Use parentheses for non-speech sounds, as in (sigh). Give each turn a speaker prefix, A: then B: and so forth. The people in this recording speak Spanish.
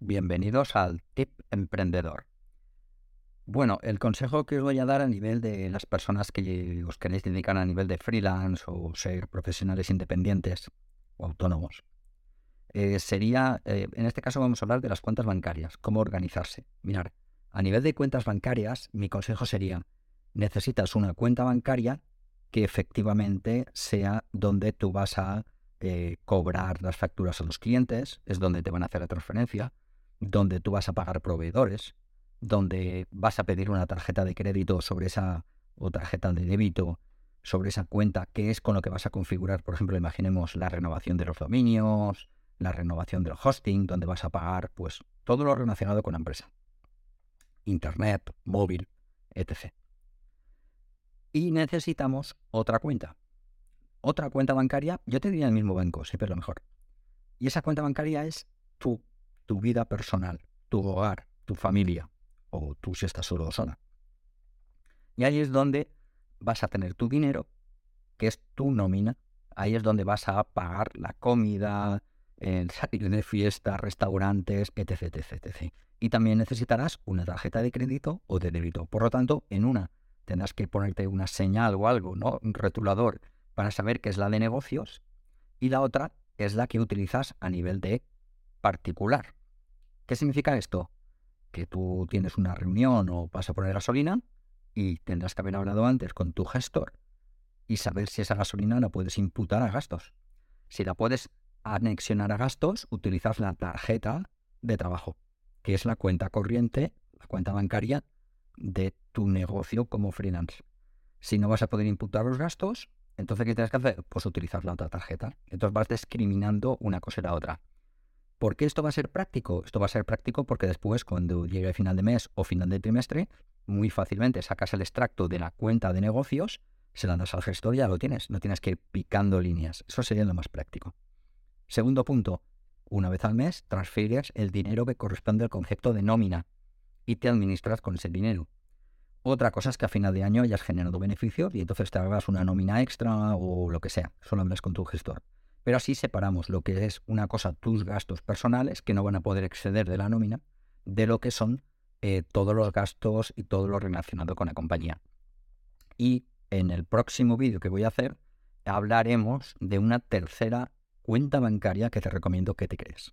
A: Bienvenidos al Tip Emprendedor. Bueno, el consejo que os voy a dar a nivel de las personas que os queréis dedicar a nivel de freelance o ser profesionales independientes o autónomos eh, sería, eh, en este caso vamos a hablar de las cuentas bancarias, cómo organizarse. Mirar, a nivel de cuentas bancarias, mi consejo sería, necesitas una cuenta bancaria que efectivamente sea donde tú vas a eh, cobrar las facturas a los clientes, es donde te van a hacer la transferencia, donde tú vas a pagar proveedores, donde vas a pedir una tarjeta de crédito sobre esa o tarjeta de débito sobre esa cuenta, que es con lo que vas a configurar, por ejemplo, imaginemos la renovación de los dominios, la renovación del hosting, donde vas a pagar pues todo lo relacionado con la empresa. Internet, móvil, etc. Y necesitamos otra cuenta. Otra cuenta bancaria, yo te diría el mismo banco, siempre lo mejor. Y esa cuenta bancaria es tu, tu vida personal, tu hogar, tu familia, o tú si estás solo o sola. Y ahí es donde vas a tener tu dinero, que es tu nómina. Ahí es donde vas a pagar la comida, el (laughs) salir de fiesta, restaurantes, etc, etc, etc. Y también necesitarás una tarjeta de crédito o de débito. Por lo tanto, en una tendrás que ponerte una señal o algo, ¿no? Un rotulador para saber que es la de negocios y la otra es la que utilizas a nivel de particular. ¿Qué significa esto? Que tú tienes una reunión o vas a poner gasolina y tendrás que haber hablado antes con tu gestor y saber si esa gasolina la puedes imputar a gastos. Si la puedes anexionar a gastos, utilizas la tarjeta de trabajo, que es la cuenta corriente, la cuenta bancaria de tu negocio como freelance. Si no vas a poder imputar los gastos, entonces ¿qué tienes que hacer? Pues utilizar la otra tarjeta. Entonces vas discriminando una cosa y la otra. ¿Por qué esto va a ser práctico? Esto va a ser práctico porque después, cuando llegue el final de mes o final de trimestre, muy fácilmente sacas el extracto de la cuenta de negocios, se la das al gestor y ya lo tienes. No tienes que ir picando líneas. Eso sería lo más práctico. Segundo punto, una vez al mes transfieres el dinero que corresponde al concepto de nómina y te administras con ese dinero. Otra cosa es que a final de año hayas generado beneficio y entonces te hagas una nómina extra o lo que sea. Solo hablas con tu gestor. Pero así separamos lo que es una cosa, tus gastos personales, que no van a poder exceder de la nómina, de lo que son eh, todos los gastos y todo lo relacionado con la compañía. Y en el próximo vídeo que voy a hacer hablaremos de una tercera cuenta bancaria que te recomiendo que te crees.